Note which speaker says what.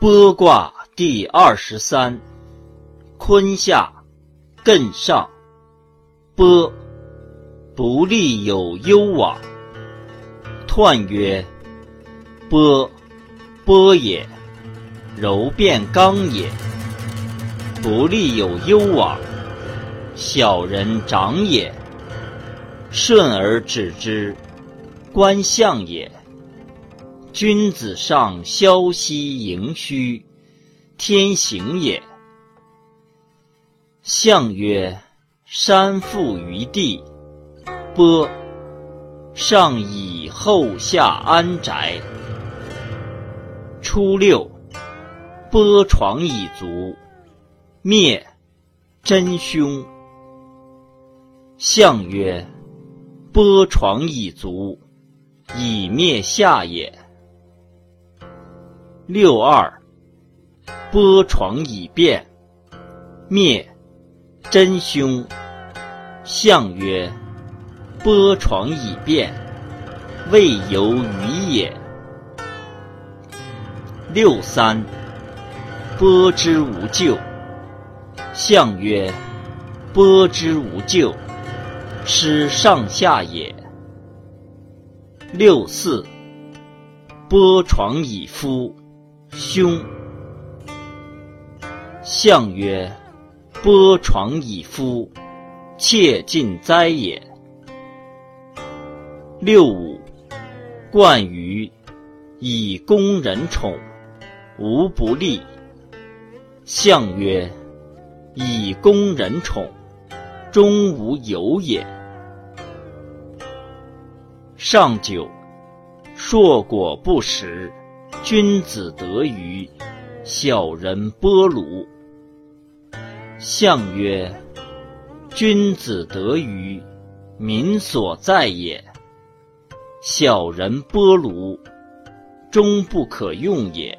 Speaker 1: 剥卦第二十三，坤下，艮上。剥，不利有攸往。彖曰：剥，剥也，柔变刚也。不利有攸往，小人长也。顺而止之，观象也。君子上萧兮盈虚，天行也。象曰：山覆于地，剥。上以后下安宅。初六，剥床以足，灭，真凶。象曰：剥床以足，以灭下也。六二，剥床以变，灭，真凶。象曰：剥床以变，未由于也。六三，剥之无咎。象曰：剥之无咎，失上下也。六四，剥床以夫。凶。象曰：剥床以夫，切近哉也。六五，冠于以攻人宠，无不利。象曰：以攻人宠，终无有也。上九，硕果不食。君子得鱼，小人剥庐。象曰：君子得鱼，民所在也；小人剥庐，终不可用也。